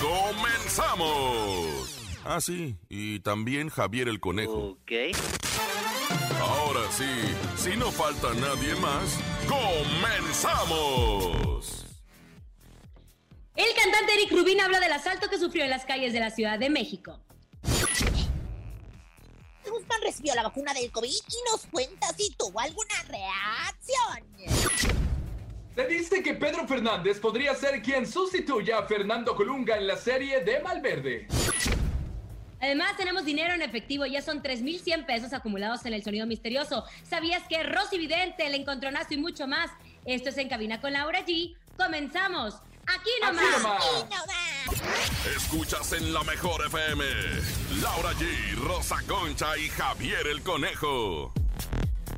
¡Comenzamos! Ah, sí, y también Javier el Conejo. Ok. Ahora sí, si no falta nadie más, ¡comenzamos! El cantante Eric Rubin habla del asalto que sufrió en las calles de la Ciudad de México. Guzmán recibió la vacuna del COVID y nos cuenta si tuvo alguna reacción. Se dice que Pedro Fernández podría ser quien sustituya a Fernando Colunga en la serie de Malverde. Además, tenemos dinero en efectivo. Ya son 3,100 pesos acumulados en el sonido misterioso. ¿Sabías que Rosy Vidente, el encontronazo y mucho más? Esto es En Cabina con Laura G. ¡Comenzamos! ¡Aquí nomás! Aquí nomás. Y no va. Escuchas en la mejor FM. Laura G, Rosa Concha y Javier el Conejo.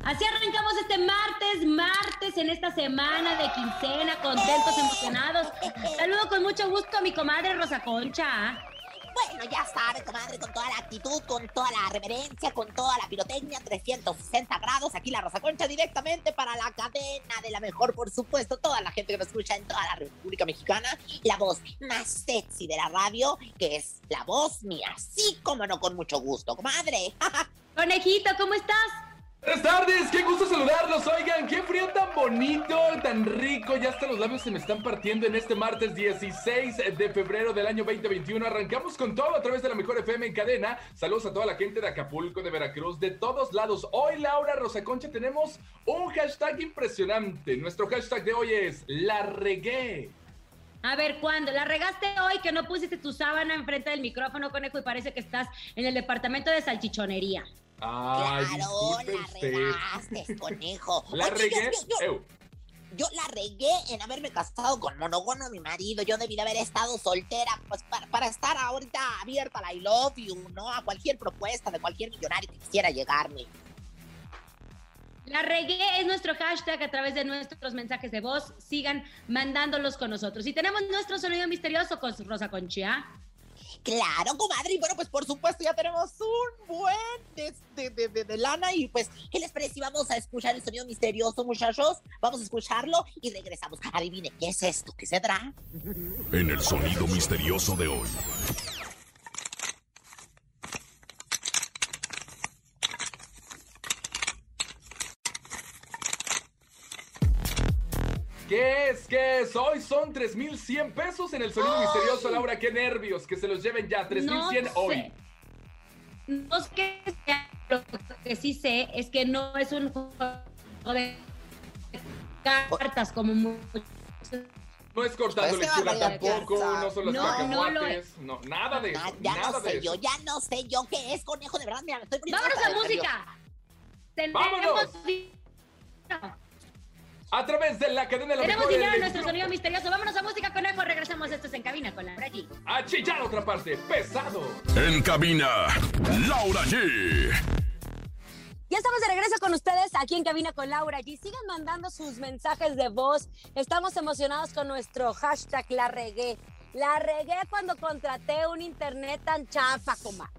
Así arrancamos este martes, martes en esta semana de quincena, contentos, emocionados. Saludo con mucho gusto a mi comadre Rosa Concha. Bueno, ya sabe, comadre, con toda la actitud, con toda la reverencia, con toda la pirotecnia, 360 grados. Aquí la Rosa Concha directamente para la cadena de la mejor, por supuesto. Toda la gente que nos escucha en toda la República Mexicana. La voz más sexy de la radio, que es la voz mía. Sí, como no, con mucho gusto, comadre. Conejito, ¿cómo estás? Buenas tardes, qué gusto saludarlos. Oigan, qué frío tan bonito, tan rico. Ya hasta los labios se me están partiendo en este martes 16 de febrero del año 2021. Arrancamos con todo a través de la mejor FM en cadena. Saludos a toda la gente de Acapulco, de Veracruz, de todos lados. Hoy, Laura Rosa Concha, tenemos un hashtag impresionante. Nuestro hashtag de hoy es La Regué. A ver, ¿cuándo? ¿La regaste hoy que no pusiste tu sábana enfrente del micrófono, conejo, y parece que estás en el departamento de salchichonería? Ay, claro, la usted. regaste, conejo. La Oye, regué. yo- yo- Ew. Yo la regué en haberme casado con monogono mi marido. Yo debí de haber estado soltera, pues para, para estar ahorita abierta a la I love you, ¿no? A cualquier propuesta de cualquier millonario que quisiera llegarme. La regué es nuestro hashtag a través de nuestros mensajes de voz. Sigan mandándolos con nosotros. Y tenemos nuestro sonido misterioso con Rosa Concha. Claro, comadre. Y bueno, pues por supuesto ya tenemos un buen de, de- de- de- lana. Y pues, ¿qué les parece vamos a escuchar el sonido misterioso, muchachos? Vamos a escucharlo y regresamos. Adivine, ¿qué es esto? ¿Qué se dará? En el sonido misterioso de hoy. ¿Qué es? ¿Qué es? Hoy son 3.100 pesos en el sonido misterioso, Laura. ¡Qué nervios! Que se los lleven ya. 3.100 No hoy. sé. No es que sea, lo que sí sé es que no es un juego de cartas como muchos. No es cortando Pues, qué barbaridad. tampoco, no son los No, no lo no, nada de eso, ya nada no de sé eso. yo, ya no sé yo qué es, conejo. De verdad, mira, me estoy poniendo ¡Vámonos a música! ¡Vámonos! A través de la cadena de la tenemos dinero en nuestro sonido misterioso. Vámonos a música, conejo. Regresamos. Esto es En Cabina con la Bragi. A chillar otra parte, pesado. En cabina, Laura G. Ya estamos de regreso con ustedes aquí en Cabina con Laura G. Sigan mandando sus mensajes de voz. Estamos emocionados con nuestro hashtag La Regué. La regué cuando contraté un internet tan chafa, coma.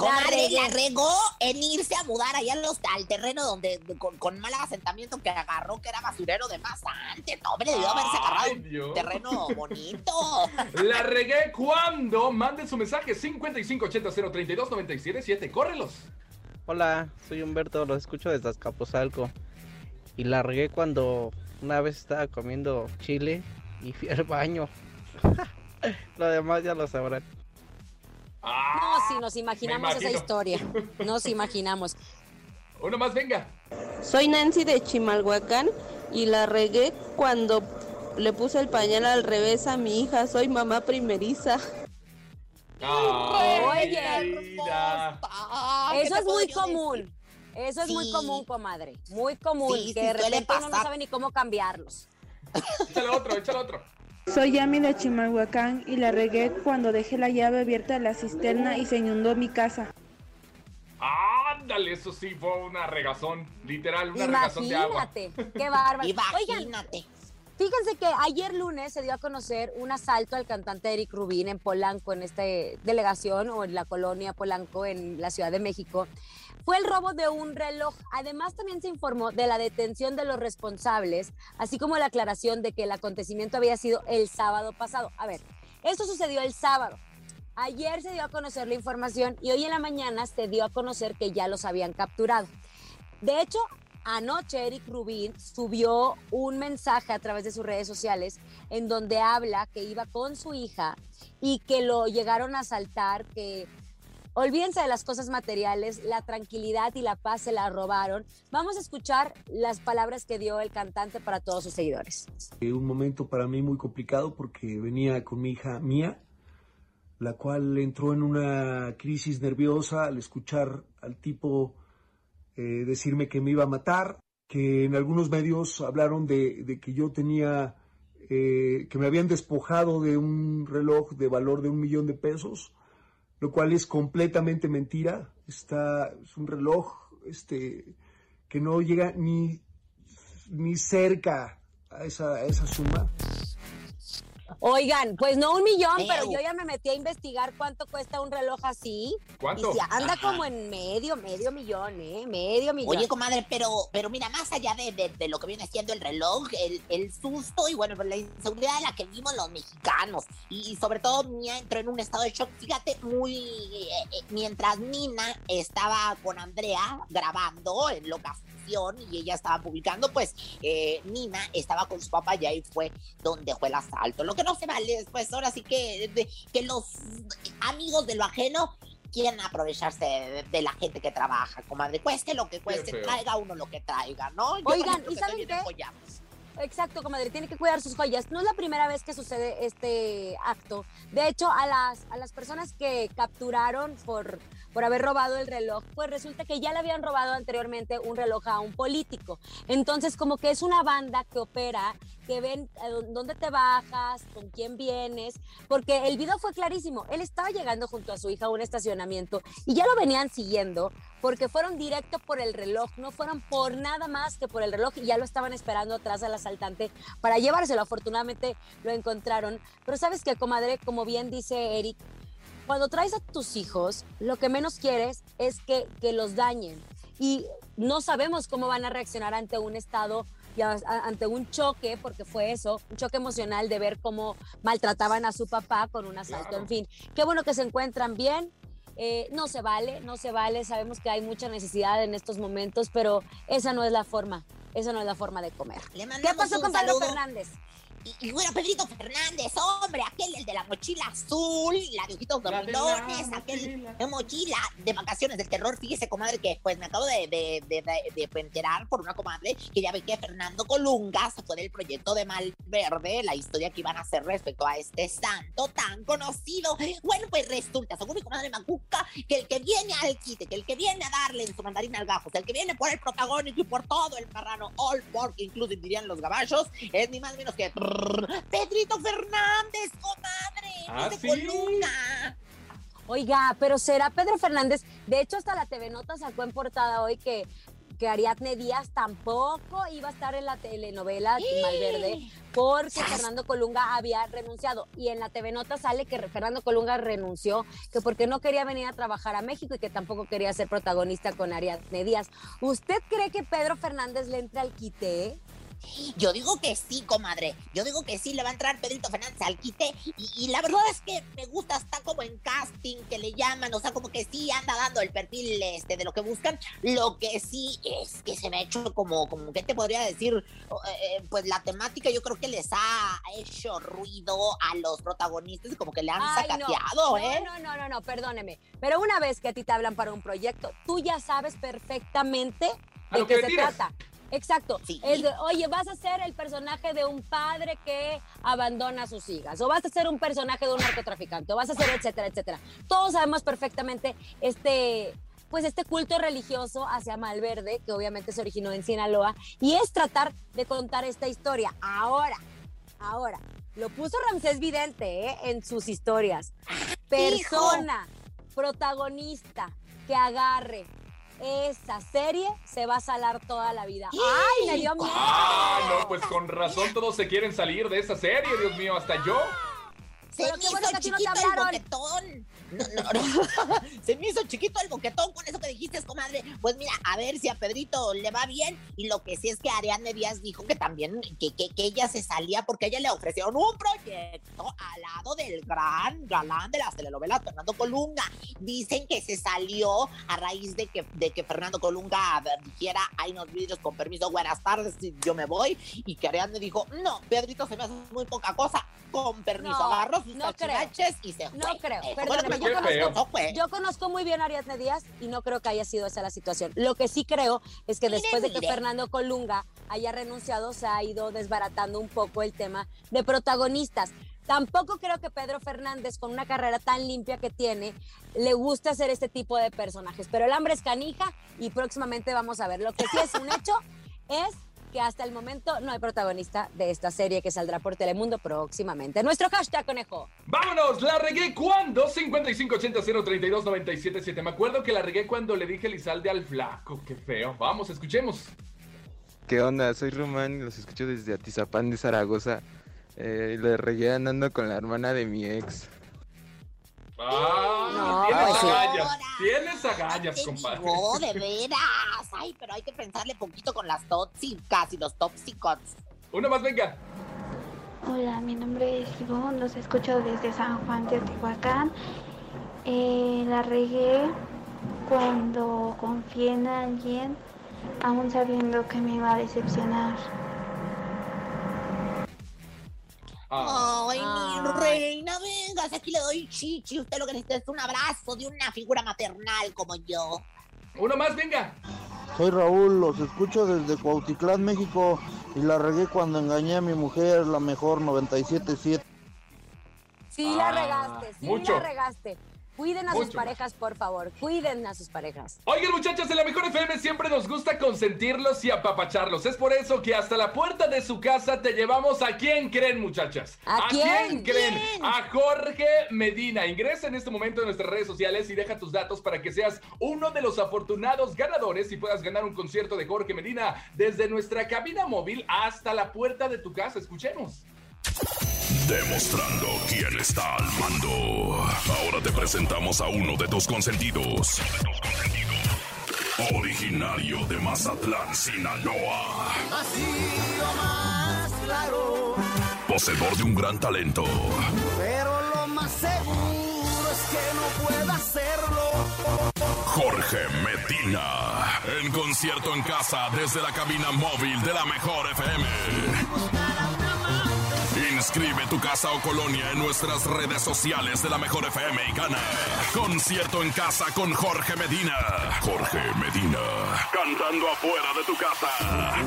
Comadre, regué. la regó en irse a mudar allá los- al terreno donde con, con mal asentamiento que agarró, que era basurero de más antes. No, hombre, debió haberse agarrado Ay, un Dios. terreno bonito. La regué cuando manden su mensaje 5580-032-977. ¡Córrelos! Hola, soy Humberto, los escucho desde Azcapotzalco. Y largué cuando una vez estaba comiendo chile y fui al baño. lo demás ya lo sabrán. ¡Ah! No, si nos imaginamos esa historia. Nos imaginamos. Uno más, venga. Soy Nancy de Chimalhuacán y la regué cuando le puse el pañal al revés a mi hija. Soy mamá primeriza. Oye. Ah, ¿qué Eso es muy común. Eso es muy común, comadre. Muy común. Sí, que sí de repente uno no sabe ni cómo cambiarlos. Échale otro, échale otro. Soy Yami de Chimalhuacán y la regué cuando dejé la llave abierta de la cisterna y se inundó mi casa. Ándale, eso sí fue una regazón, literal, una regazón de agua. Imagínate, qué bárbaro. Oigan, Imagínate. Fíjense que ayer lunes se dio a conocer un asalto al cantante Eric Rubín en Polanco, en esta delegación o en la colonia Polanco en la Ciudad de México. Fue el robo de un reloj. Además, también se informó de la detención de los responsables, así como la aclaración de que el acontecimiento había sido el sábado pasado. A ver, esto sucedió el sábado. Ayer se dio a conocer la información y hoy en la mañana se dio a conocer que ya los habían capturado. De hecho, Anoche Eric Rubin subió un mensaje a través de sus redes sociales en donde habla que iba con su hija y que lo llegaron a asaltar, que olvídense de las cosas materiales, la tranquilidad y la paz se la robaron. Vamos a escuchar las palabras que dio el cantante para todos sus seguidores. Un momento para mí muy complicado porque venía con mi hija Mía, la cual entró en una crisis nerviosa al escuchar al tipo eh, decirme que me iba a matar, que en algunos medios hablaron de, que yo tenía, eh, que me habían despojado de un reloj de valor de un millón de pesos, lo cual es completamente mentira. Está, es un reloj este, que no llega ni, ni cerca a esa, a esa suma. Oigan, pues no un millón, pero yo ya me metí a investigar cuánto cuesta un reloj así. ¿Cuánto? Y se anda como en medio, medio millón, ¿eh? Medio millón. Oye, comadre, pero, pero mira, más allá de, de, lo que viene siendo el reloj, el, el susto y bueno, la inseguridad de la que vimos los mexicanos. Y, sobre todo, Mía entró en un estado de shock. Fíjate, muy. Eh, eh, mientras Nina estaba con Andrea grabando en y ella estaba publicando, pues eh, Nina estaba con su papá y ahí fue donde fue el asalto. Lo que no se vale después, ahora sí que, que los amigos de lo ajeno quieren aprovecharse de, la gente que trabaja, comadre. Cueste lo que cueste, traiga uno lo que traiga, ¿no? Oigan, ¿y saben qué? Exacto, comadre, tiene que cuidar sus joyas. No es la primera vez que sucede este acto. De hecho, a las, a las personas que capturaron por por haber robado el reloj, pues resulta que ya le habían robado anteriormente un reloj a un político. Entonces, como que es una banda que opera, que ven dónde te bajas, con quién vienes, porque el video fue clarísimo. Él estaba llegando junto a su hija a un estacionamiento y ya lo venían siguiendo porque fueron directo por el reloj, no fueron por nada más que por el reloj y ya lo estaban esperando atrás al asaltante para llevárselo. Afortunadamente lo encontraron. Pero sabes que, comadre, como bien dice Eric, cuando traes a tus hijos, lo que menos quieres es que, que los dañen. Y no sabemos cómo van a reaccionar ante un estado ante un choque, porque fue eso, un choque emocional de ver cómo maltrataban a su papá con un asalto. En fin, qué bueno que se encuentran bien. Eh, no se vale, no se vale. Sabemos que hay mucha necesidad en estos momentos, pero esa no es la forma. Esa no es la forma de comer. ¿Qué pasó con Pablo Fernández? Y, bueno, Pedrito Fernández, hombre, aquel el de la mochila azul, la de ojitos dormilones, aquel de mochila de vacaciones del terror. Fíjese, comadre, que pues me acabo de, de, de, enterar por una comadre que ya ve que Fernando Colunga se fue del proyecto de Malverde, la historia que iban a hacer respecto a este santo tan conocido. Bueno, pues resulta, según mi comadre Macuca, que el que viene al quite, que el que viene a darle en su mandarín al gajo, el que viene por el protagónico y por todo el marrano, all pork, incluso dirían los gabachos, es ni más ni menos que Pedrito Fernández, comadre, ¿Ah, de Colunga. Oiga, pero será Pedro Fernández. De hecho, hasta la TV Nota sacó en portada hoy que, que Ariadne Díaz tampoco iba a estar en la telenovela Malverde porque Fernando Colunga había renunciado. Y en la TV Nota sale que Fernando Colunga renunció, que porque no quería venir a trabajar a México y que tampoco quería ser protagonista con Ariadne Díaz. ¿Usted cree que Pedro Fernández le entra al quite? Yo digo que sí, comadre. Yo digo que sí le va a entrar Pedrito Fernández al quite. Y, la verdad es que me gusta, está como en casting que le llaman. O sea, como que sí anda dando el perfil este, de lo que buscan. Lo que sí es que se me ha hecho como, como ¿qué te podría decir? Eh, eh, pues la temática yo creo que les ha hecho ruido a los protagonistas y como que le han sacateado, ¿eh? No, no, no, no, perdóneme. Pero una vez que a ti te hablan para un proyecto, tú ya sabes perfectamente de qué se trata. Exacto. oye, vas a ser el personaje de un padre que abandona a sus hijas, o vas a ser un personaje de un narcotraficante, o vas a ser, etcétera, etcétera. Todos sabemos perfectamente este pues este culto religioso hacia Malverde, que obviamente se originó en Sinaloa, y es tratar de contar esta historia. Ahora, Ahora, lo puso Ramsés Vidente ¿eh? en sus historias. Persona, protagonista, que agarre esa serie, se va a salar toda la vida. ¡Ay, me dio miedo! Ah, no, pues con razón todos se quieren salir de esa serie, Dios mío, hasta yo. Se Pero me qué hizo bueno que a ti no te chiquito el hablaron. Boquetón. No, no, no. Se me hizo chiquito el boquetón con eso que dijiste, comadre. Pues mira, a ver si a Pedrito le va bien. Y lo que sí es que Ariadne Díaz dijo que también, que, que, que ella se salía porque ella le ofrecieron un proyecto al lado del gran galán de las telenovelas, Fernando Colunga. Dicen que se salió a raíz de que, de que Fernando Colunga dijera, hay unos vidrios con permiso, buenas tardes, yo me voy. Y que Ariadne dijo, no, Pedrito se me hace muy poca cosa. Con permiso, No, agarró sus no y se fue. No creo. Perdóname, yo conozco- fue. Yo conozco muy bien a Ariadne Díaz y no creo que haya sido esa la situación. Lo que sí creo es que Mire, después de que mire. Fernando Colunga haya renunciado, se ha ido desbaratando un poco el tema de protagonistas. Tampoco creo que Pedro Fernández, con una carrera tan limpia que tiene, le guste hacer este tipo de personajes. Pero el hambre es canija y próximamente vamos a ver. Lo que sí es un hecho es que hasta el momento no hay protagonista de esta serie que saldrá por Telemundo próximamente. Nuestro hashtag conejo. Vámonos, la regué cuando 5580-032-977. Me acuerdo que la regué cuando le dije Lizalde al flaco. Qué feo. Vamos, escuchemos. ¿Qué onda? Soy Román y los escucho desde Atizapán de Zaragoza. Eh, le regué andando con la hermana de mi ex. Ah, No, tienes pues sí. agallas. Tienes agallas, compadre. digo, de veras. Ay, pero hay que pensarle poquito con las tóxicas y los tóxicos. Una más, venga. Hola, mi nombre es Ivonne, los escucho desde San Juan de Tehuacán. Eh, la regué cuando confié en alguien, aún sabiendo que me iba a decepcionar. Ay, mi reina, venga, si aquí le doy chichi. Usted lo que necesita es un abrazo de una figura maternal como yo. una más, venga. Soy Raúl, los escucho desde Cuautitlán, México y la regué cuando engañé a mi mujer, la mejor 977. Sí la regaste, sí mucho. la regaste. Cuiden a sus parejas, por favor. Cuiden a sus parejas. Oigan, muchachos, en la Mejor FM siempre nos gusta consentirlos y apapacharlos. Es por eso que hasta la puerta de su casa te llevamos a quién creen, muchachas. ¿A quién? creen? ¿Quién? A Jorge Medina. Ingresa en este momento en nuestras redes sociales y deja tus datos para que seas uno de los afortunados ganadores y puedas ganar un concierto de Jorge Medina desde nuestra cabina móvil hasta la puerta de tu casa. Escuchemos. Demostrando quién está al mando. Ahora te presentamos a uno de tus consentidos. Originario de Mazatlán, Sinaloa. Poseedor de un gran talento. Pero lo más seguro es que no pueda hacerlo. Jorge Medina. En concierto en casa desde la cabina móvil de la mejor FM. Inscribe tu casa o colonia en nuestras redes sociales de la mejor FM y gana. Concierto en casa con Jorge Medina. Jorge Medina. Cantando afuera de tu casa.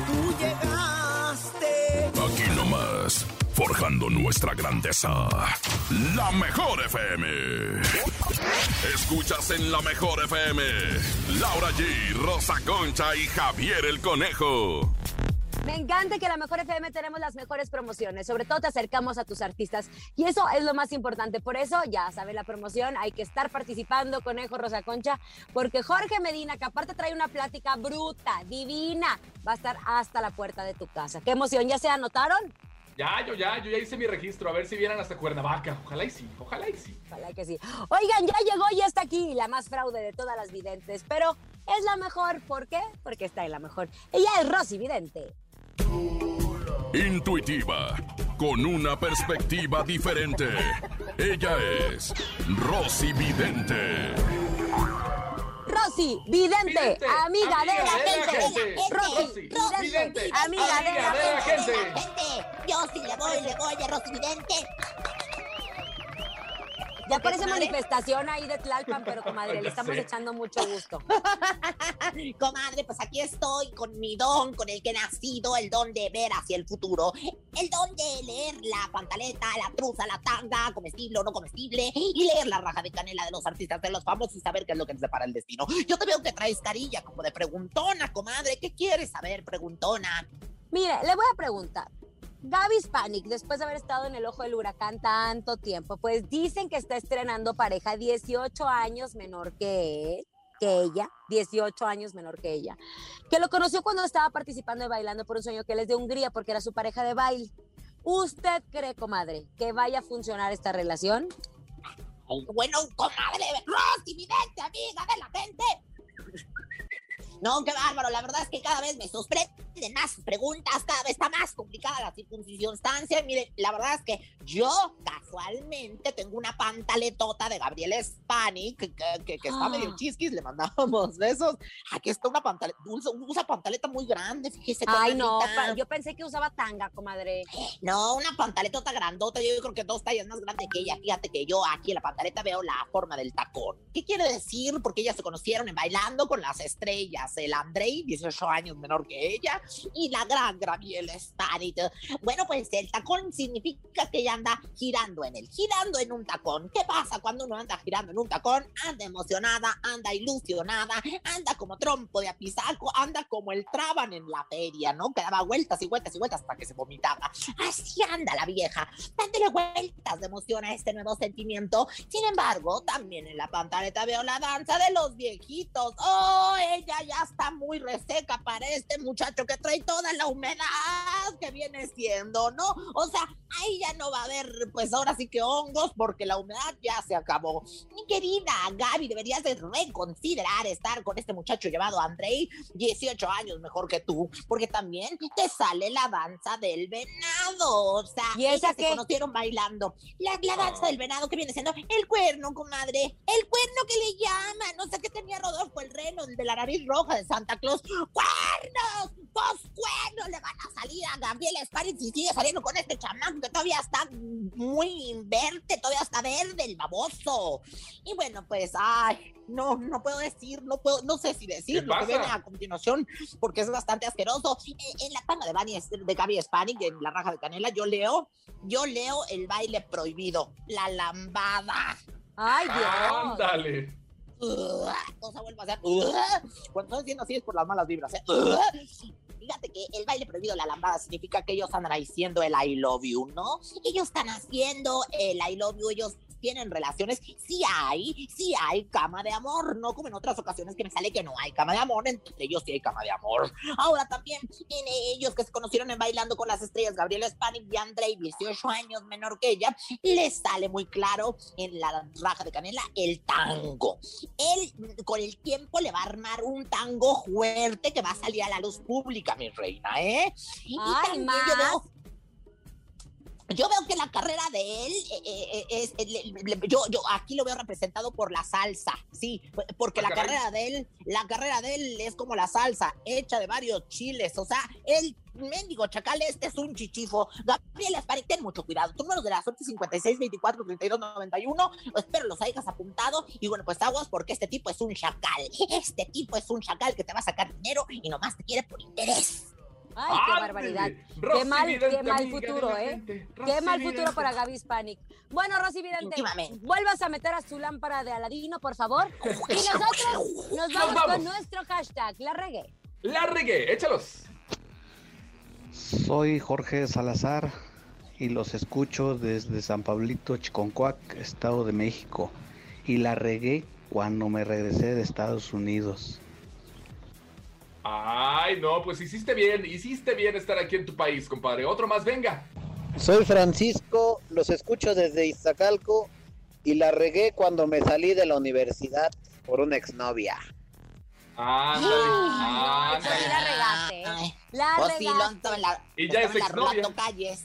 Tú llegaste. Aquí nomás. Forjando nuestra grandeza. La mejor FM. Escuchas en la mejor FM. Laura G, Rosa Concha y Javier el Conejo. Me encanta que en la Mejor FM tenemos las mejores promociones. Sobre todo te acercamos a tus artistas. Y eso es lo más importante. Por eso, ya sabe la promoción, hay que estar participando, Conejo Rosa Concha, porque Jorge Medina, que aparte trae una plática bruta, divina, va a estar hasta la puerta de tu casa. ¡Qué emoción! ¿Ya se anotaron? Ya, yo ya, yo ya hice mi registro. A ver si vienen hasta Cuernavaca. Ojalá y sí, ojalá y sí. Ojalá que sí. Oigan, ya llegó y está aquí la más fraude de todas las videntes, pero es la mejor. ¿Por qué? Porque está en la mejor. Ella es Rosy Vidente. Intuitiva, con una perspectiva diferente. Ella es Rosy Vidente. Rosy Vidente, Vidente, amiga, de la gente. gente. Rosy, Rosy, Vidente, amiga de la de la gente. gente. Gente, yo sí le voy, le voy a Rosy Vidente. Ya parece comadre? manifestación ahí de Tlalpan, pero comadre, le estamos sé. echando mucho gusto. Comadre, pues aquí estoy con mi don, con el que he nacido, el don de ver hacia el futuro, el don de leer la pantaleta, la truza, la tanga, comestible o no comestible, y leer la raja de canela de los artistas, de los famosos y saber qué es lo que nos depara el destino. Yo te veo que traes carilla como de preguntona, comadre. ¿Qué quieres saber, preguntona? Mire, le voy a preguntar. Gaby Spanik, después de haber estado en el ojo del huracán tanto tiempo, pues dicen que está estrenando pareja 18 años menor que él, que ella, 18 años menor que ella, que lo conoció cuando estaba participando de Bailando por un Sueño, que él es de Hungría porque era su pareja de baile. ¿Usted cree, comadre, que vaya a funcionar esta relación? Bueno, comadre, Rosy, vidente, amiga de la gente. No, qué bárbaro. La verdad es que cada vez me sorprenden más preguntas, cada vez está más complicada la circunstancia. Mire, la verdad es que yo casualmente tengo una pantaletota de Gabriel Spani que, que, que está medio Ah. chisquis, le mandábamos besos. Aquí está una pantaleta, usa, pantaleta muy grande, fíjese. Ay, no, yo pensé que usaba tanga, comadre. No, una pantaletota grandota, yo creo que dos tallas más grande que ella. Fíjate que yo aquí en la pantaleta veo la forma del tacón. ¿Qué quiere decir? Porque ellas se conocieron en Bailando con las Estrellas. El Andrei, 18 años menor que ella, y la gran Gabriela Sparit. Bueno, pues el tacón significa que ella anda girando en él, girando en un tacón. ¿Qué pasa cuando uno anda girando en un tacón? Anda emocionada, anda ilusionada, anda como trompo de apisaco, anda como el traban en la feria, ¿no? Que daba vueltas y vueltas y vueltas hasta que se vomitaba. Así anda la vieja, dándole vueltas de emoción a este nuevo sentimiento. Sin embargo, también en la pantaleta veo la danza de los viejitos. Oh, ella ya está muy reseca para este muchacho que trae toda la humedad que viene siendo, ¿no? O sea, ahí ya no va a haber, pues ahora sí que hongos, porque la humedad ya se acabó. Mi querida Gaby, deberías de reconsiderar estar con este muchacho llamado Andrei, 18 años mejor que tú, porque también te sale la danza del venado. O sea, ¿Y esa ellas se conocieron bailando. La, la danza del venado que viene siendo el cuerno, comadre. El cuerno que le llaman. No sé qué tenía Rodolfo el reno, el de la nariz roja de Santa Claus. ¡Cuernos! ¡Dos cuernos le van a salir a Gabriela Sparitz y sigue saliendo con este chamaco que todavía está muy verde, todavía está verde el baboso. Y bueno, pues, ay, no, no puedo decir, no puedo, no sé si decir ¿Qué lo que viene a continuación, porque es bastante asqueroso. En, en la tanda de, Bani, de Gaby Spanik, en la raja de canela, yo leo, yo leo el baile prohibido, la lambada. Ay, Dios. Ándale. Ugh, o sea, vuelvo a hacer. ugh. Cuando estoy diciendo así es por las malas vibras. ¿eh? Ugh. Fíjate que el baile prohibido, la lambada, significa que ellos andan diciendo el I love you, ¿no? Ellos están haciendo el I love you, ellos tienen relaciones, sí hay, sí hay cama de amor, no como en otras ocasiones que me sale que no hay cama de amor, entre ellos sí hay cama de amor. Ahora también en ellos que se conocieron en Bailando con las Estrellas, Gabriela Spanik y Andrei, 18 años menor que ella, les sale muy claro en la raja de canela el tango. Él con el tiempo le va a armar un tango fuerte que va a salir a la luz pública, mi reina, ¿eh? Y Ay, también más. yo veo yo veo que la carrera de él eh, eh, es, eh, le- le- yo, yo aquí lo veo representado por la salsa, sí, porque Ah, la caray. carrera de él, la carrera de él es como la salsa, hecha de varios chiles, o sea, el mendigo chacal este es un chichifo. Gabriela Sparik, ten mucho cuidado. Tu número de la suerte 56 24 32 91. Espero los hayas apuntado. Y bueno, pues aguas porque este tipo es un chacal. Este tipo es un chacal que te va a sacar dinero y nomás te quiere por interés. Ay, qué barbaridad. Rosy Qué mal, Vidente, qué mal futuro, ¿eh? Qué Rosy mal futuro para Gaby Hispanic. Bueno, Rosy Vidente, vuelvas a meter a su lámpara de Aladino, por favor. Y nosotros nos vamos, vamos. con nuestro hashtag, la regué. La regué, échalos. Soy Jorge Salazar y los escucho desde San Pablito, Chiconcuac, Estado de México. Y la regué cuando me regresé de Estados Unidos. Ay, no, pues hiciste bien, hiciste bien estar aquí en tu país, compadre. Otro más, venga. Soy Francisco, los escucho desde Iztacalco y la regué cuando me salí de la universidad por una exnovia. Ándale, No, eso sí ándale. la regaste, ¿eh? Ay, La pues sí, lo regaste. la, Y ya es exnovia. Calles.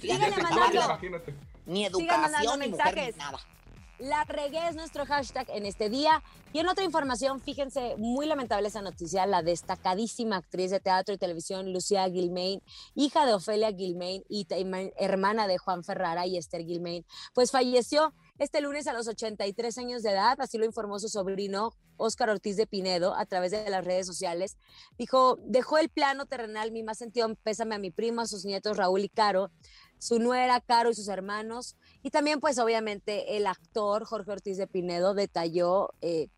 Fíjate, Ya mandando. exnovia, imagínate. Ni educación, ni mujer, ni nada. La regué es nuestro hashtag en este día. Y en otra información, fíjense, muy lamentable esa noticia, la destacadísima actriz de teatro y televisión Lucía Gilmain, hija de Ofelia Gilmain y hermana de Juan Ferrara y Esther Gilmain, pues falleció este lunes a los 83 años de edad, así lo informó su sobrino Óscar Ortiz de Pinedo a través de las redes sociales. Dijo, dejó el plano terrenal mi más sentido pésame a mi primo, a sus nietos Raúl y Caro, su nuera Caro y sus hermanos, y también pues obviamente el actor Jorge Ortiz de Pinedo detalló eh,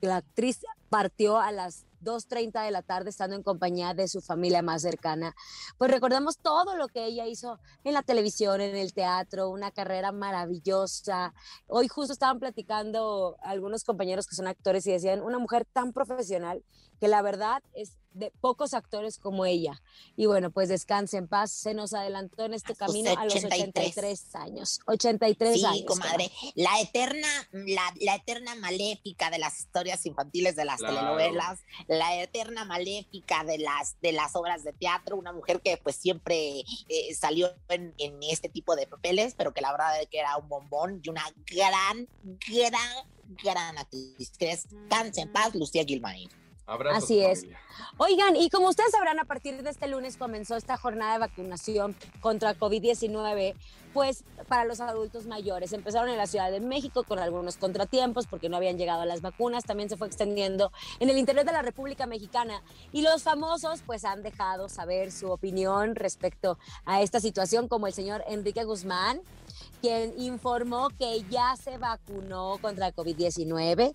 la actriz partió a las 2.30 de la tarde estando en compañía de su familia más cercana. Pues recordamos todo lo que ella hizo en la televisión, en el teatro, una carrera maravillosa. Hoy justo estaban platicando algunos compañeros que son actores y decían, una mujer tan profesional que la verdad es de pocos actores como ella. Y bueno, pues descanse en paz. Se nos adelantó en este camino a los 83 años. 83 sí, años. comadre. La eterna, la, la eterna maléfica de las historias infantiles de las Claro. telenovelas, la eterna maléfica de las, de las obras de teatro, una mujer que pues siempre eh, salió en, en este tipo de papeles, pero que la verdad es que era un bombón y una gran, gran, gran actriz. Que es Descanse en paz, Lucía Gilmain. Así es. familia. Oigan, y como ustedes sabrán, a partir de este lunes comenzó esta jornada de vacunación contra COVID-19, pues para los adultos mayores. Empezaron en la Ciudad de México con algunos contratiempos porque no habían llegado las vacunas, también se fue extendiendo en el interior de la República Mexicana. Y los famosos pues han dejado saber su opinión respecto a esta situación, como el señor Enrique Guzmán, quien informó que ya se vacunó contra el COVID-19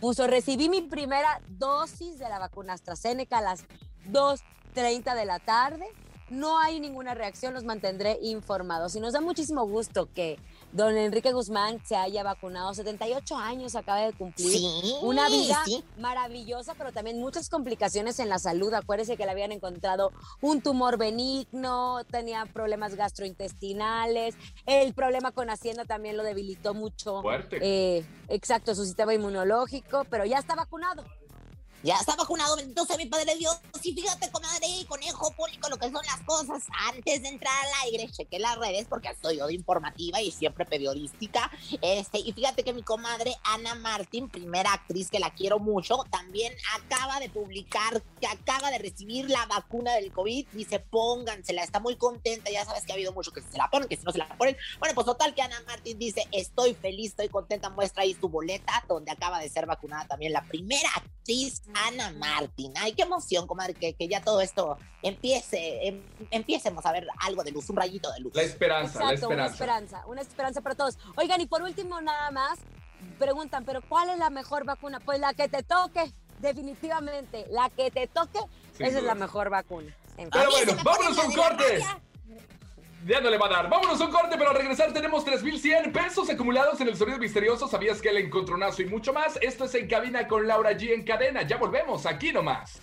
puso, recibí mi primera dosis de la vacuna AstraZeneca a las 2.30 de la tarde. No hay ninguna reacción, los mantendré informados. Y nos da muchísimo gusto que don Enrique Guzmán se haya vacunado. 78 años acaba de cumplir. Sí, Una vida sí. maravillosa, pero también muchas complicaciones en la salud. Acuérdese que le habían encontrado un tumor benigno, tenía problemas gastrointestinales, el problema con Hacienda también lo debilitó mucho. Fuerte. Eh, exacto, su sistema inmunológico, pero ya está vacunado. Ya está vacunado, bendito sea mi Padre Dios. Y fíjate, comadre, conejo público, lo que son las cosas. Antes de entrar al aire, chequé las redes porque soy yo de informativa y siempre periodística. Este, y fíjate que mi comadre Ana Martín, primera actriz que la quiero mucho, también acaba de publicar que acaba de recibir la vacuna del COVID. Dice, póngansela, está muy contenta. Ya sabes que ha habido mucho que se la ponen, que si no se la ponen. Bueno, pues total que Ana Martín dice, estoy feliz, estoy contenta. Muestra ahí su boleta, donde acaba de ser vacunada también la primera actriz, Ana Martín. Ay, qué emoción, comadre, que, que ya todo esto empiece, em- empiecemos a ver algo de luz, un rayito de luz. La esperanza, la Exacto, una esperanza. esperanza, una esperanza para todos. Oigan, y por último, nada más, preguntan, ¿pero cuál es la mejor vacuna? Pues la que te toque, definitivamente, la que te toque, Sin esa es la mejor vacuna. Pero bueno, vámonos a un corte. Ya no le va a dar. Vámonos a un corte, pero al regresar tenemos 3.100 pesos acumulados en el sonido misterioso. ¿Sabías que el encontronazo y mucho más? Esto es En Cabina con Laura G en cadena. Ya volvemos, aquí nomás.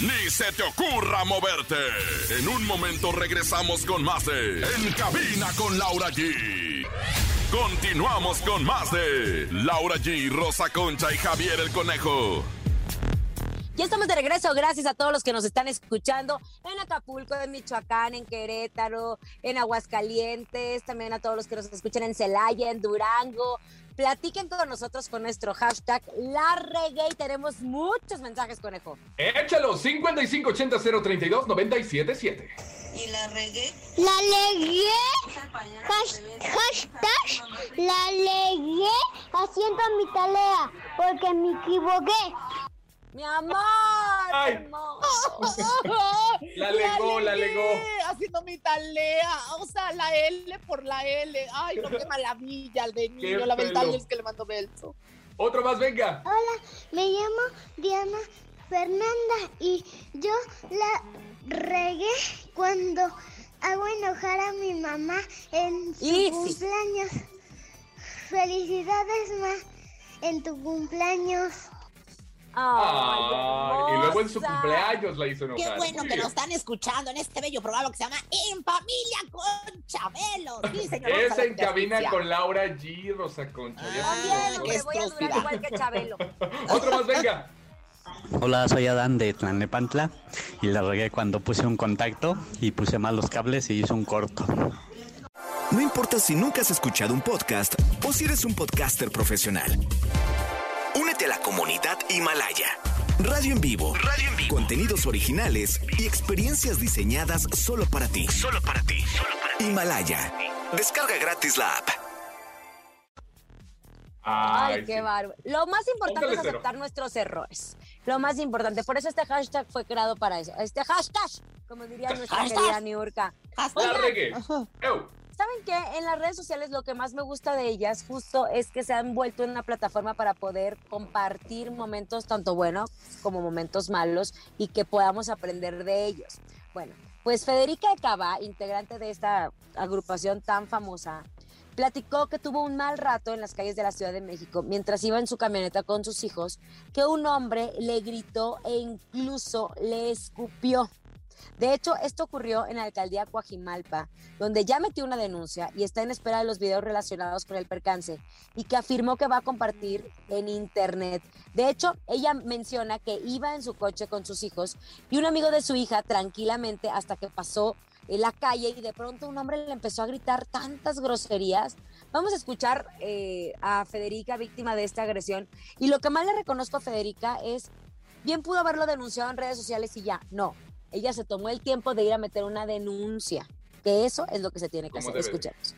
Ni se te ocurra moverte. En un momento regresamos con más de En Cabina con Laura G. Continuamos con más de Laura G, Rosa Concha y Javier el Conejo. Ya estamos de regreso, gracias a todos los que nos están escuchando en Acapulco, en Michoacán, en Querétaro, en Aguascalientes, también a todos los que nos escuchan en Celaya, en Durango. Platiquen con nosotros con nuestro hashtag La Regué y tenemos muchos mensajes, conejo. Échalo, 5580 032 977. Y la regué. La legué. Hash- hashtag. La legué haciendo mi tarea porque me equivoqué. Mi amor. Ay. hermoso. La legó, la legó. Haciendo mi tarea, o sea, la L por la L. Ay, no, qué maravilla, el de niño, Qué la ventana es que le mando beso. Otro más, venga. Hola, me llamo Diana Fernanda y yo la regué cuando hago enojar a mi mamá en su Easy. cumpleaños. Felicidades, ma, en tu cumpleaños. Ay, y luego en su cumpleaños la hizo enojar. Qué bueno Muy que bien. nos están escuchando en este bello programa que se llama En Familia con Chabelo. Sí, señor. Es en cabina con Laura G, Rosa Concha. Ah, qué Me voy a durar igual que Chabelo. Otro más, venga. Hola, soy Adán de Tlanepantla y la regué cuando puse un contacto y puse mal los cables y hizo un corto. No importa si nunca has escuchado un podcast o si eres un podcaster profesional. Comunidad Himalaya. Radio en vivo. Radio en vivo. Contenidos originales y experiencias diseñadas solo para ti. Solo para ti. Himalaya. Descarga gratis la app. Ay, qué bárbaro. Lo más importante Póngale es cero. aceptar nuestros errores. Lo más importante. Por eso este hashtag fue creado para eso. Este hashtag, como diría nuestra Hashtag. querida Niurka. La Oigan. ¿Saben que en las redes sociales lo que más me gusta de ellas justo es que se han vuelto en una plataforma para poder compartir momentos tanto buenos como momentos malos y que podamos aprender de ellos. Bueno, pues Federica Cava, integrante de esta agrupación tan famosa, platicó que tuvo un mal rato en las calles de la Ciudad de México mientras iba en su camioneta con sus hijos, que un hombre le gritó e incluso le escupió. De hecho, esto ocurrió en la alcaldía Coajimalpa, donde ya metió una denuncia y está en espera de los videos relacionados con el percance y que afirmó que va a compartir en internet. De hecho, ella menciona que iba en su coche con sus hijos y un amigo de su hija tranquilamente hasta que pasó la calle y de pronto un hombre le empezó a gritar tantas groserías. Vamos a escuchar eh, a Federica, víctima de esta agresión. Y lo que más le reconozco a Federica es, bien pudo haberlo denunciado en redes sociales y ya, no. Ella se tomó el tiempo de ir a meter una denuncia, que eso es lo que se tiene que hacer. Escuchemos.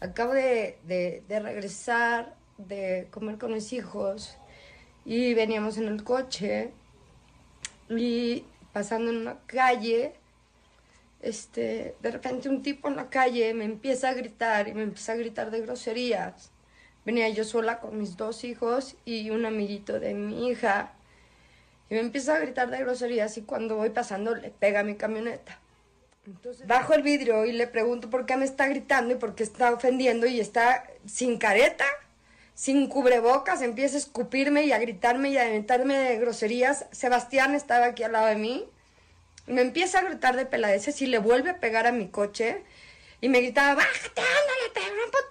Acabo de, de, de regresar de comer con mis hijos y veníamos en el coche y pasando en una calle este, de repente un tipo en la calle me empieza a gritar y me empieza a gritar de groserías. Venía yo sola con mis dos hijos y un amiguito de mi hija. Y me empieza a gritar de groserías y cuando voy pasando le pega a mi camioneta. Entonces bajo el vidrio y le pregunto por qué me está gritando y por qué está ofendiendo y está sin careta, sin cubrebocas, empieza a escupirme y a gritarme y a inventarme de groserías. Sebastián estaba aquí al lado de mí me empieza a gritar de peladeces y le vuelve a pegar a mi coche. Y me gritaba, bájate, por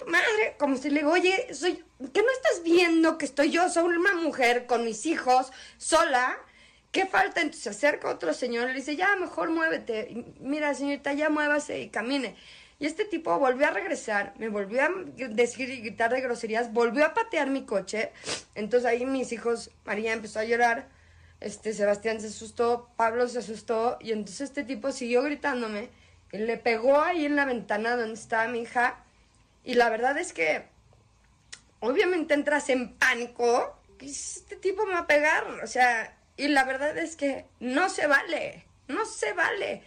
madre. Como si le digo, oye, soy, ¿qué no estás viendo que estoy yo, soy una mujer con mis hijos, sola? ¿Qué falta? Entonces se acerca otro señor y le dice, ya, mejor muévete. mira, señorita, ya muévase y camine. Y este tipo volvió a regresar, me volvió a decir y gritar de groserías, volvió a patear mi coche. Entonces ahí mis hijos, María empezó a llorar este, Sebastián se asustó, Pablo se asustó y entonces este tipo siguió gritándome y le pegó ahí en la ventana donde estaba mi hija y la verdad es que obviamente entras en pánico, este tipo me va a pegar, o sea, y la verdad es que no se vale, no se vale.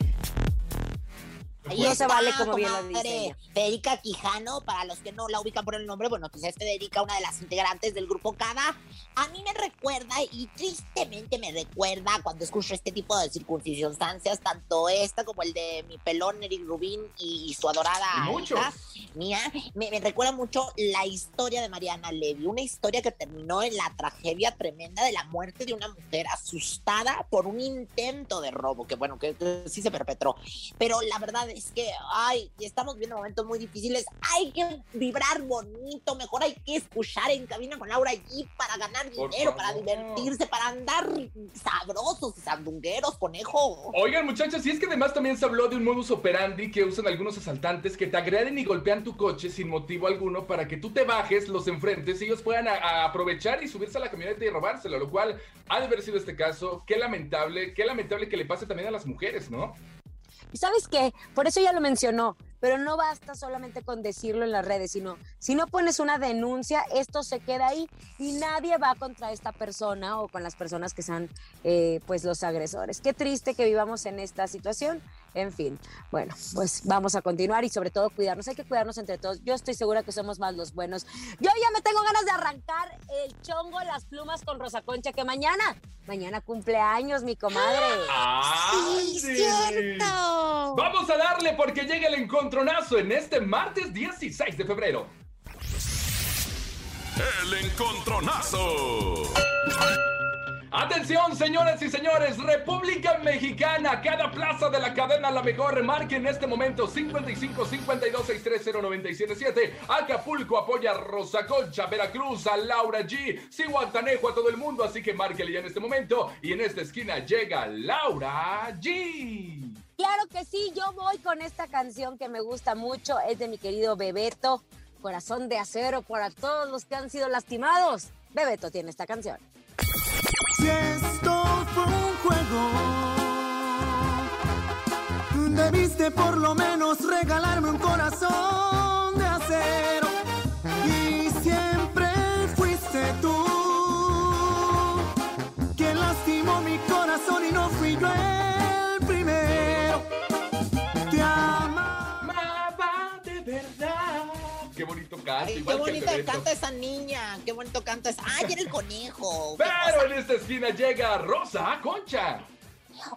No se vale como bien lo dice Federica Quijano, para los que no la ubican por el nombre, bueno, pues es Federica, una de las integrantes del grupo Cada. A mí me recuerda y tristemente me recuerda cuando escucho este tipo de circunstancias, tanto esta como el de mi pelón Eric Rubín y, su adorada hija mía, me, me, recuerda mucho la historia de Mariana Levy, una historia que terminó en la tragedia tremenda de la muerte de una mujer asustada por un intento de robo, que bueno, que, que sí se perpetró. Pero la verdad es que, ay, estamos viviendo momentos muy difíciles. Hay que vibrar bonito, mejor hay que escuchar en cabina con Laura allí para ganar dinero, para divertirse, para andar sabrosos y sandungueros, conejo. Oigan, muchachos, y es que además también se habló de un modus operandi que usan algunos asaltantes que te agreden y golpean tu coche sin motivo alguno para que tú te bajes, los enfrentes y ellos puedan aprovechar y subirse a la camioneta y robárselo, lo cual ha de haber sido este caso. Qué lamentable, qué lamentable que le pase también a las mujeres, ¿no? Y sabes qué, por eso ya lo mencionó, pero no basta solamente con decirlo en las redes, sino si no pones una denuncia, esto se queda ahí y nadie va contra esta persona o con las personas que sean eh, pues los agresores. Qué triste que vivamos en esta situación. En fin, bueno, pues vamos a continuar y sobre todo cuidarnos. Hay que cuidarnos entre todos. Yo estoy segura que somos más los buenos. Yo ya me tengo ganas de arrancar el chongo, las plumas con Rosa Concha, que mañana, mañana cumpleaños, mi comadre. ¡Sí, cierto! Vamos a darle porque llega el encontronazo en este martes 16 de febrero. El encontronazo. Atención, señoras y señores, República Mexicana, cada plaza de la cadena la mejor. Remarque en este momento 55 52 630 977. Acapulco apoya a Rosa Concha, Veracruz a Laura G. Cihuatanejo a todo el mundo, así que márquele ya en este momento. Y en esta esquina llega Laura G. Claro que sí, yo voy con esta canción que me gusta mucho, es de mi querido Bebeto, Corazón de Acero para todos los que han sido lastimados. Bebeto tiene esta canción. Si esto fue un juego, debiste por lo menos regalarme un corazón de acero. Y siempre fuiste tú quien lastimó mi corazón y no fui yo qué bonito canta esa niña. Qué bonito canta esa. Ay, era el conejo. Pero en esta esquina llega Rosa Concha.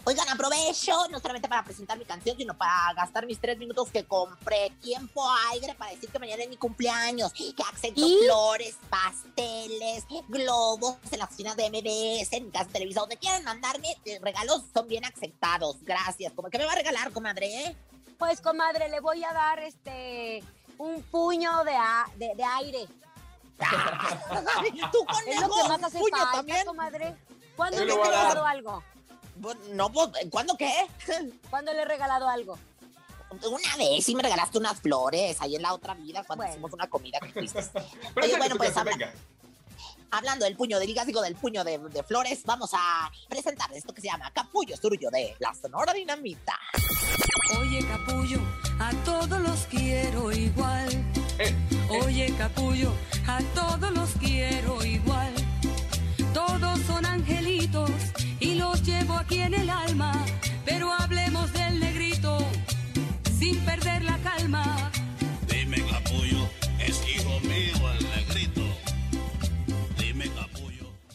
Oigan, aprovecho no solamente para presentar mi canción, sino para gastar mis tres minutos que compré tiempo aire para decir que mañana es mi cumpleaños, que acepto flores, pasteles, globos en la oficina de MBS, en mi casa de Televisa, donde quieran mandarme eh, regalos, son bien aceptados. Gracias. ¿Cómo que me va a regalar, comadre? Pues, comadre, le voy a dar este un puño de, a- de, de aire. Tú, Es lo que más hace puño falta, también. comadre. ¿Cuándo le he regalado algo? No, pues, ¿cuándo qué? ¿Cuándo le he regalado algo? Una vez sí me regalaste unas flores ahí en la otra vida cuando hicimos una comida que fuiste. Pero Oye, bueno, pues tu habla- venga. Hablando del puño de ligas, digo del puño de, de flores, vamos a presentar esto que se llama Capullo Surullo de la Sonora Dinamita. Oye, capullo, a todos los quiero igual. Oye, capullo, a todos los quiero igual. Todos son angelitos y los llevo aquí en el alma.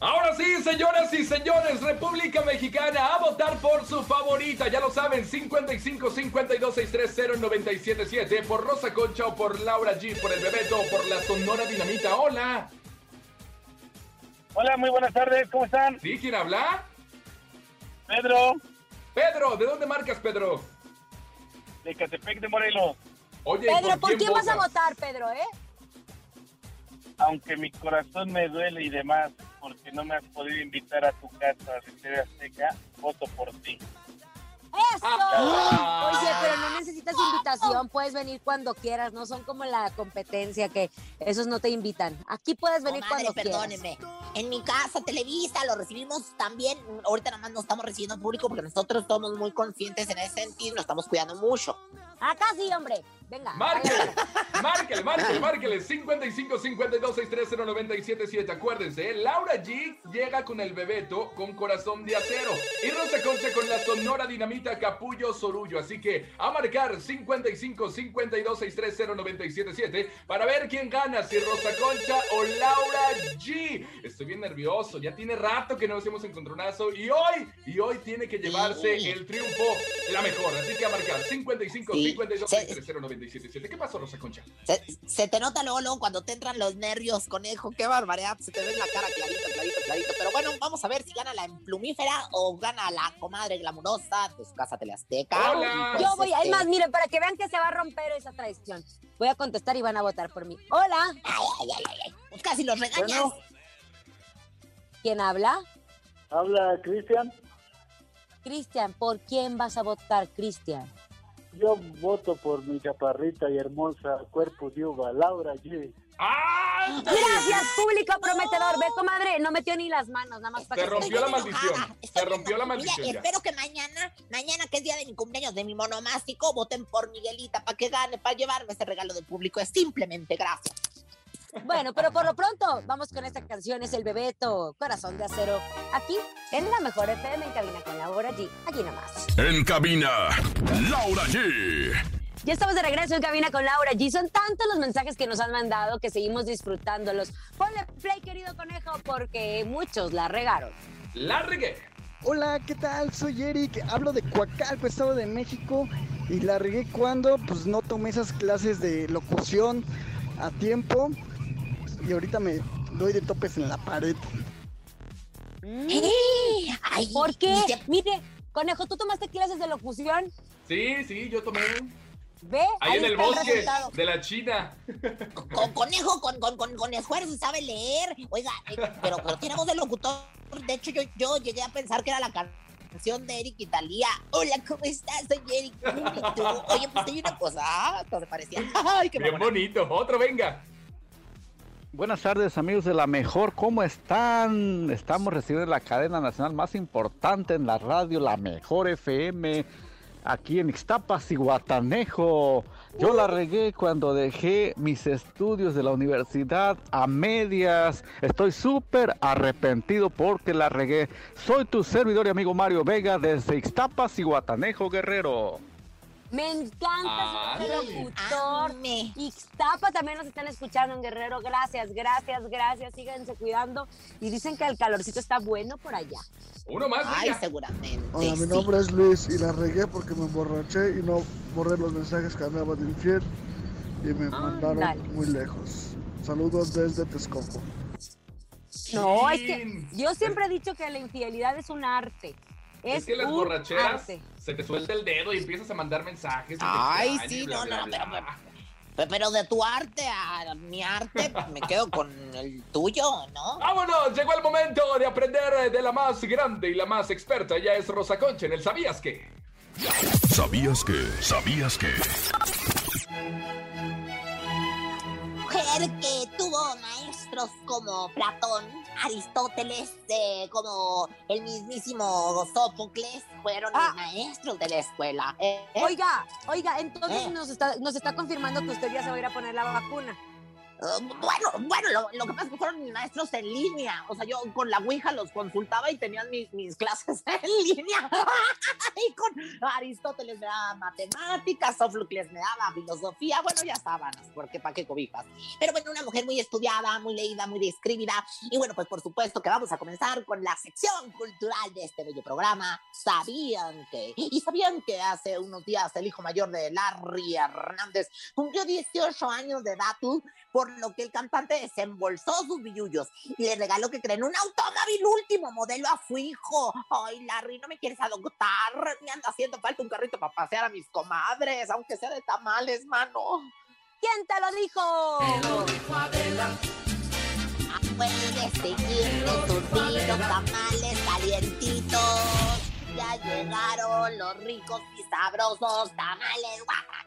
Ahora sí, señoras y señores, República Mexicana a votar por su favorita. Ya lo saben, 55 52 630 977 por Rosa Concha o por Laura G, por el Bebeto o por la Sonora Dinamita. Hola. Hola, muy buenas tardes, ¿cómo están? ¿Sí? ¿Quién habla? Pedro. Pedro, ¿de dónde marcas, Pedro? De Catepec de Morelos. Oye, Pedro, ¿por quién vas a votar, Pedro, eh? Aunque mi corazón me duele y demás, porque no me has podido invitar a tu casa de TV Azteca, voto por ti. ¡Eso! Ah. Oye, pero no necesitas invitación, puedes venir cuando quieras, no son como la competencia que esos no te invitan. Aquí puedes venir Comadre, cuando quieras. perdóneme. En mi casa, Televisa, lo recibimos también. Ahorita nada más no estamos recibiendo público porque nosotros somos muy conscientes en ese sentido, nos estamos cuidando mucho. Acá sí, hombre. Venga. Márquele, márquele, márquele, márquele. 55 52 630 977. Acuérdense, ¿eh? Laura G llega con el Bebeto con corazón de acero. Y Rosa Concha con la sonora dinamita Capullo Sorullo. Así que a marcar 55 52 630 977 para ver quién gana, si Rosa Concha o Laura G. Estoy bien nervioso. Ya tiene rato que no nos hemos encontronazo. Y hoy, y hoy tiene que llevarse Sí. el triunfo la mejor. Así que a marcar 55 Sí. 52 Se- 630 977. ¿Qué pasó, Rosa Concha? Se, se te nota luego, luego cuando te entran los nervios, conejo. Qué barbaridad. Se te ve en la cara clarito, clarito, clarito. Pero bueno, vamos a ver si gana la emplumífera o gana la comadre glamurosa de su casa Teleazteca. Y pues, Yo voy, este, además, miren, para que vean que se va a romper esa tradición. Voy a contestar y van a votar por mí. Hola. Pues casi los regañas. ¿Quién habla? Habla Cristian. Cristian, ¿por quién vas a votar, Cristian? Yo voto por mi chaparrita y hermosa cuerpo de uva, Laura G. Gracias, público prometedor. Ve, comadre, no metió ni las manos, nada más para Se que rompió la maldición. Se rompió la Mira, maldición ya. espero que mañana, mañana que es día de mi cumpleaños de mi monomástico, voten por Miguelita para que gane, para llevarme ese regalo del público. Es simplemente gracias. Bueno, pero por lo pronto, vamos con esta canción, es el Bebeto, Corazón de Acero, aquí en la mejor FM en cabina con Laura G, aquí nomás. En cabina, Laura G. Ya estamos de regreso en cabina con Laura G. Son tantos los mensajes que nos han mandado que seguimos disfrutándolos. Ponle play, querido conejo, porque muchos la regaron. La regué. Hola, ¿qué tal? Soy Eric, hablo de Coacalco, Estado de México, y la regué cuando pues no tomé esas clases de locución a tiempo y ahorita me doy de topes en la pared. ¿Por qué? Mire, conejo, ¿tú tomaste clases de locución? Sí, sí, yo tomé. Ve, Ahí, en el bosque resultado. de la China. Con conejo, con, con, con, con esfuerzo, sabe leer. Oiga, eh, pero, pero tiene voz de locutor. De hecho, yo, yo llegué a pensar que era la canción de Eric y Talía. Hola, ¿cómo estás? Soy Eric. ¿Y tú? Oye, pues hay una cosa. Hasta se parecía. Ay, qué Bien mamona. bonito. Otro, venga. Buenas tardes amigos de la mejor, ¿cómo están? Estamos recibiendo la cadena nacional más importante en la radio, la mejor FM, aquí en Ixtapas y Guatanejo. Yo la regué cuando dejé mis estudios de la universidad a medias. Estoy súper arrepentido porque la regué. Soy tu servidor y amigo Mario Vega desde Ixtapas y Guatanejo, Guerrero. Me encanta ser Ándale. locutor. Ixtapa también nos están escuchando en Guerrero. Gracias, gracias, gracias. Síganse cuidando. Y dicen que el calorcito está bueno por allá. Uno más, Ay, seguramente. Hola, mi nombre es Luis y la regué porque me emborraché y no borré los mensajes que andaba de infiel y me mandaron Ándale. muy lejos. Saludos desde Texcoco. No, es que yo siempre he dicho que la infidelidad es un arte. Es, Es que las un borracheras arte. Se te suelta el dedo y empiezas a mandar mensajes. Ay, sí, bla, no, bla, no, bla. pero, pero, pero de tu arte a mi arte, me quedo con el tuyo, ¿no? ¡Vámonos! Llegó el momento de aprender de la más grande y la más experta. Ella es Rosa Concha en el ¿Sabías qué? ¿Sabías que? ¿Sabías que? Mujer que tuvo maestros como Platón, Aristóteles, eh, como el mismísimo Sófocles, fueron mis maestros de la escuela. ¿eh? Oiga, oiga, entonces Eh. nos, está, nos está confirmando que usted ya se va a ir a poner la vacuna. Bueno, bueno, lo, que pasa es que fueron maestros en línea. O sea, yo con la Ouija los consultaba y tenían mis, mis clases en línea. y con Aristóteles me daba matemáticas, Sófocles me daba filosofía. Bueno, ya sábanas, porque para qué cobijas. Pero bueno, una mujer muy estudiada, muy leída, muy describida. Y bueno, pues por supuesto que vamos a comenzar con la sección cultural de este bello programa. ¿Sabían que? Y sabían que hace unos días el hijo mayor de Larry Hernández cumplió 18 años de edad, por lo que el cantante desembolsó sus billullos y le regaló que creen un automóvil último modelo a su hijo. Ay, Larry, no me quieres adoptar. Me anda haciendo falta un carrito para pasear a mis comadres, aunque sea de tamales, mano. ¿Quién te lo dijo? Ah, Puedes seguirme tus vinos, tamales calientitos. Ya llegaron los ricos y sabrosos tamales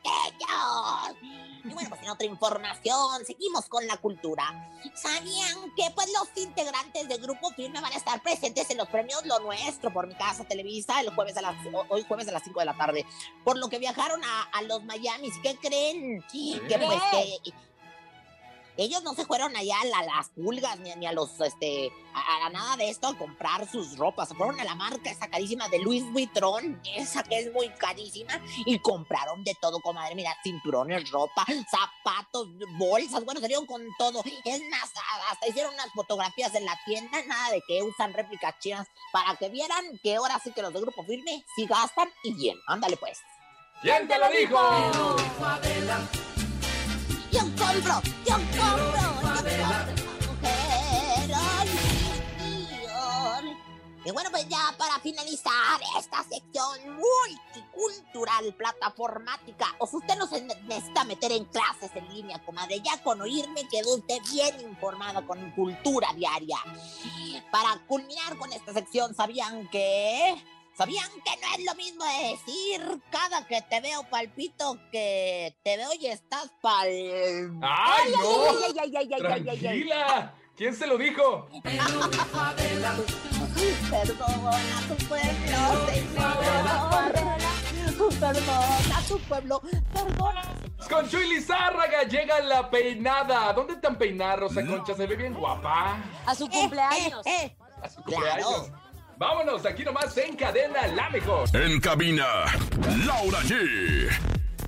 oaxaqueños. Y bueno, pues en otra información, seguimos con la cultura. ¿Sabían que pues los integrantes del grupo Firme van a estar presentes en los premios Lo Nuestro por mi casa Televisa el jueves a las hoy jueves a las 5 de la tarde? Por lo que viajaron a, a los Miami. ¿Qué creen? Que pues que ellos no se fueron allá a la- las pulgas ni, a los este a, nada de esto a comprar sus ropas. Se fueron a la marca esa carísima de Louis Vuitton, esa que es muy carísima, y compraron de todo, comadre. Mira, cinturones, ropa, zapatos, bolsas, bueno, salieron con todo. Es más, hasta hicieron unas fotografías en la tienda, nada de que usan réplicas chinas, para que vieran que ahora sí que los de Grupo Firme sí gastan y bien. Ándale pues. ¿Quién te lo dijo? Yo compro, yo compro, yo compro. Y bueno, pues ya para finalizar esta sección multicultural, plataformática, o si usted no se ne- necesita meter en clases en línea, comadre, ya con oírme quedó usted bien informado con cultura diaria. Para culminar con esta sección, ¿sabían que... ¿Sabían que no es lo mismo de decir cada que te veo palpito que te veo y estás pal... ¡Ay, no! ay, ay, ay, ay, ay, ay, ay, ay. ¡Tranquila! ¿Quién se lo dijo? Perdona a tu pueblo, Señor. Perdona a tu pueblo. Perdona. Con Chuy Lizárraga llega la peinada. ¿Dónde tan peinar, Rosa Concha? Se ve bien guapa. A su cumpleaños. A su cumpleaños. Vámonos, aquí nomás en cadena la mejor. En cabina, Laura G.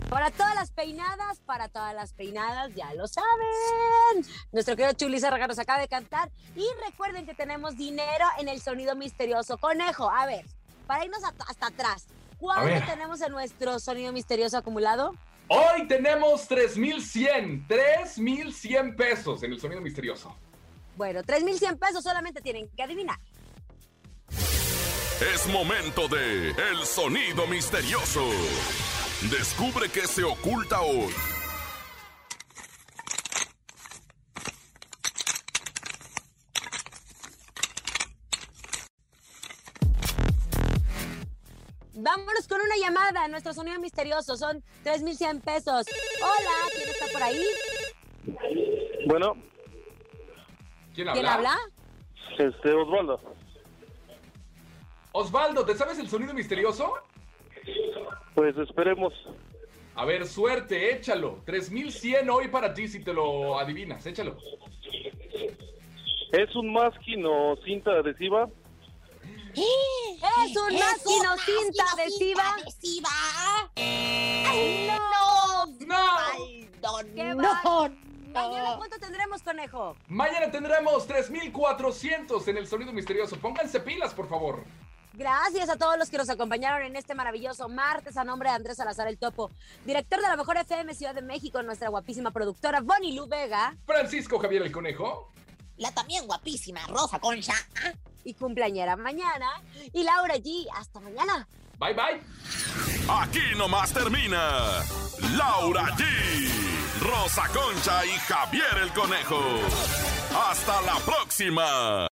Para todas las peinadas, para todas las peinadas, ya lo saben. Nuestro querido Chuli Zárraga nos acaba de cantar. Y recuerden que tenemos dinero en el sonido misterioso. Conejo, a ver, para irnos hasta, hasta atrás. ¿Cuánto tenemos en nuestro sonido misterioso acumulado? Hoy tenemos 3100, 3100 pesos en el sonido misterioso. Bueno, 3,100 pesos solamente tienen que adivinar. Es momento de El Sonido Misterioso. Descubre qué se oculta hoy. Vámonos con una llamada. Nuestro sonido misterioso son 3,100 pesos. Hola, ¿quién está por ahí? Bueno, ¿Quién ¿Quién habla? este, Osvaldo. Osvaldo, ¿te sabes el sonido misterioso? Pues esperemos. A ver, suerte, échalo. 3100 hoy para ti si te lo adivinas, échalo. ¿Es un masking o cinta adhesiva? Es un máquina cinta adhesiva. adhesiva. Ay, ¡No! ¡No! Osvaldo, ¿Qué no, no. Mañana, ¿cuánto tendremos, conejo? Mañana tendremos 3400 en el sonido misterioso. Pónganse pilas, por favor. Gracias a todos los que nos acompañaron en este maravilloso martes a nombre de Andrés Salazar el Topo, director de la Mejor FM Ciudad de México, nuestra guapísima productora Bonnie Lu Vega Francisco Javier el Conejo. La también guapísima Rosa Concha. y cumpleañera mañana y Laura G. Hasta mañana. Bye, bye. Aquí nomás termina Laura G, Rosa Concha y Javier el Conejo. Hasta la próxima.